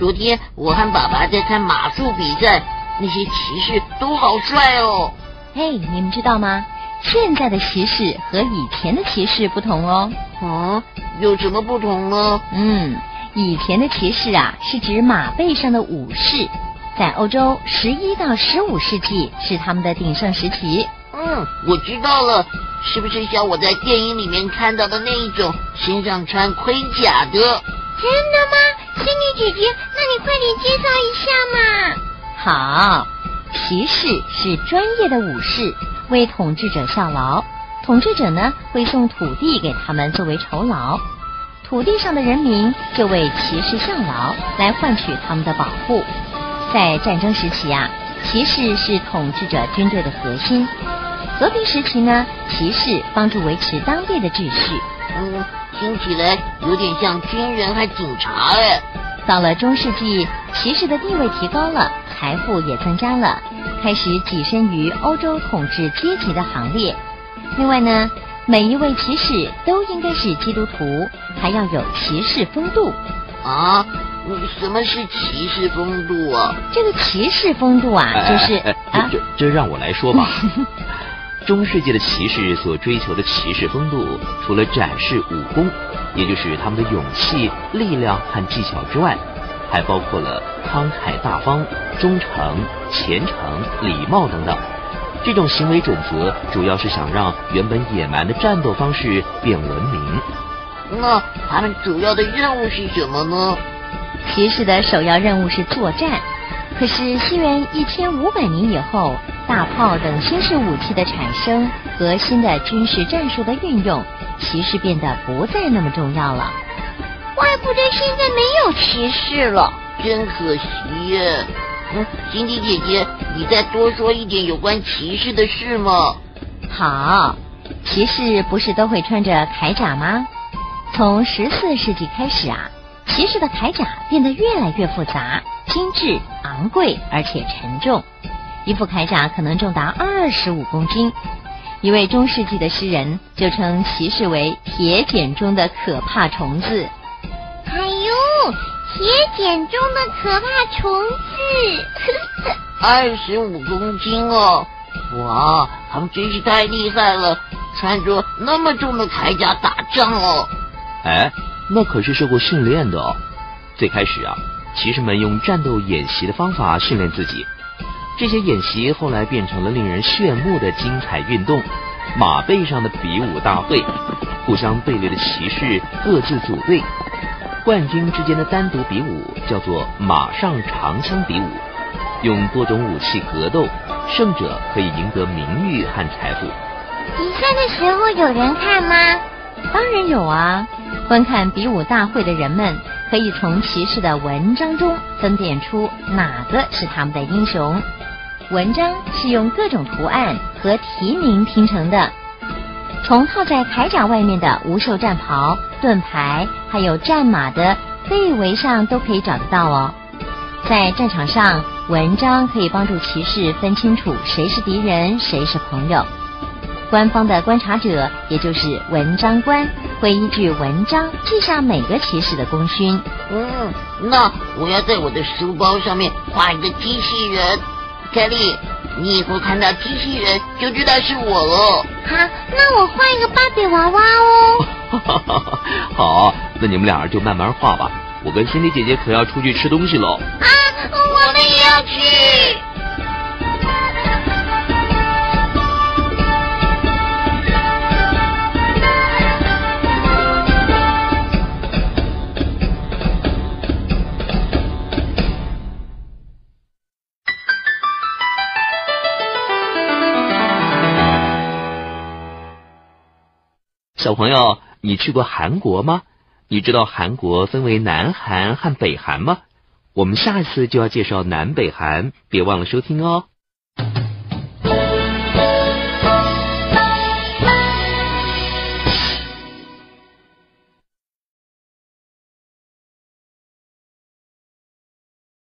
昨天我和爸爸在看马术比赛，那些骑士都好帅哦。嘿，你们知道吗？现在的骑士和以前的骑士不同哦。啊，有什么不同呢？嗯，以前的骑士啊，是指马背上的武士，在欧洲十一到十五世纪是他们的鼎盛时期。嗯，我知道了，是不是像我在电影里面看到的那一种，身上穿盔甲的？真的吗？仙女姐姐，那你快点介绍一下嘛。好，骑士是专业的武士，为统治者效劳。统治者呢，会送土地给他们作为酬劳，土地上的人民就为骑士效劳，来换取他们的保护。在战争时期啊，骑士是统治者军队的核心。和平时期呢，骑士帮助维持当地的秩序。嗯，听起来有点像军人和警察哎。到了中世纪，骑士的地位提高了，财富也增加了，开始跻身于欧洲统治阶级的行列。另外呢，每一位骑士都应该是基督徒，还要有骑士风度。啊，什么是骑士风度啊？这个骑士风度啊，就是 啊，这这让我来说吧。中世纪的骑士所追求的骑士风度，除了展示武功，也就是他们的勇气、力量和技巧之外，还包括了慷慨大方、忠诚、虔诚、礼貌等等。这种行为准则，主要是想让原本野蛮的战斗方式变文明。那他们主要的任务是什么呢？骑士的首要任务是作战。可是西元一千五百年以后，大炮等新式武器的产生和新的军事战术的运用，骑士变得不再那么重要了。怪不得现在没有骑士了，真可惜耶。嗯，辛迪姐姐，你再多说一点有关骑士的事吗？好，骑士不是都会穿着铠甲吗？从十四世纪开始啊，骑士的铠甲变得越来越复杂。精致、昂贵而且沉重，一副铠甲可能重达二十五公斤。一位中世纪的诗人就称骑士为铁茧中的可怕虫子。哎呦，铁茧中的可怕虫子！二十五公斤哦，哇，他们真是太厉害了，穿着那么重的铠甲打仗哦。哎，那可是受过训练的哦。最开始啊。骑士们用战斗演习的方法训练自己，这些演习后来变成了令人炫目的精彩运动——马背上的比武大会。互相对立的骑士各自组队，冠军之间的单独比武叫做马上长枪比武，用多种武器格斗，胜者可以赢得名誉和财富。比赛的时候有人看吗？当然有啊！观看比武大会的人们。可以从骑士的文章中分辨出哪个是他们的英雄。文章是用各种图案和题名拼成的，从套在铠甲外面的无袖战袍、盾牌，还有战马的背围上都可以找得到哦。在战场上，文章可以帮助骑士分清楚谁是敌人，谁是朋友。官方的观察者，也就是文章官，会依据文章记下每个骑士的功勋。嗯，那我要在我的书包上面画一个机器人。凯莉，你以后看到机器人就知道是我了。好，那我画一个芭比娃娃哦。好，那你们俩就慢慢画吧。我跟辛迪姐姐可要出去吃东西喽。啊，我们也要去。小朋友，你去过韩国吗？你知道韩国分为南韩和北韩吗？我们下一次就要介绍南北韩，别忘了收听哦。